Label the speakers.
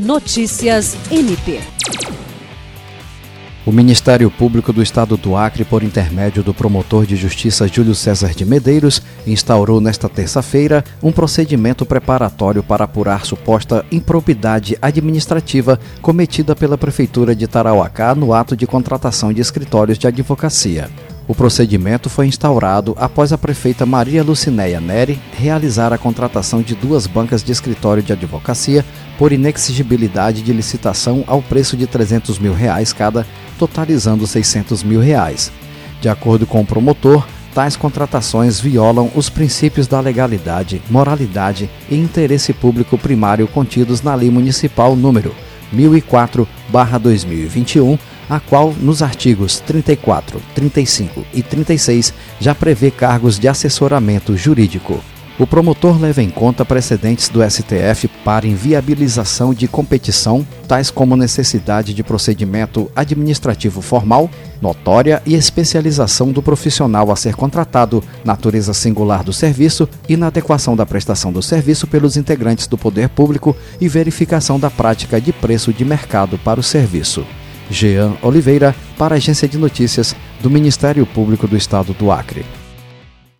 Speaker 1: Notícias MP.
Speaker 2: O Ministério Público do Estado do Acre, por intermédio do promotor de justiça Júlio César de Medeiros, instaurou nesta terça-feira um procedimento preparatório para apurar suposta improbidade administrativa cometida pela Prefeitura de Tarauacá no ato de contratação de escritórios de advocacia. O procedimento foi instaurado após a prefeita Maria Lucinéia Neri realizar a contratação de duas bancas de escritório de advocacia por inexigibilidade de licitação ao preço de 300 mil reais cada, totalizando 600 mil reais. De acordo com o promotor, tais contratações violam os princípios da legalidade, moralidade e interesse público primário contidos na Lei Municipal número 1004/2021 a qual, nos artigos 34, 35 e 36, já prevê cargos de assessoramento jurídico. O promotor leva em conta precedentes do STF para inviabilização de competição, tais como necessidade de procedimento administrativo formal, notória e especialização do profissional a ser contratado, natureza singular do serviço, inadequação da prestação do serviço pelos integrantes do poder público e verificação da prática de preço de mercado para o serviço. Jean Oliveira, para a Agência de Notícias do Ministério Público do Estado do Acre.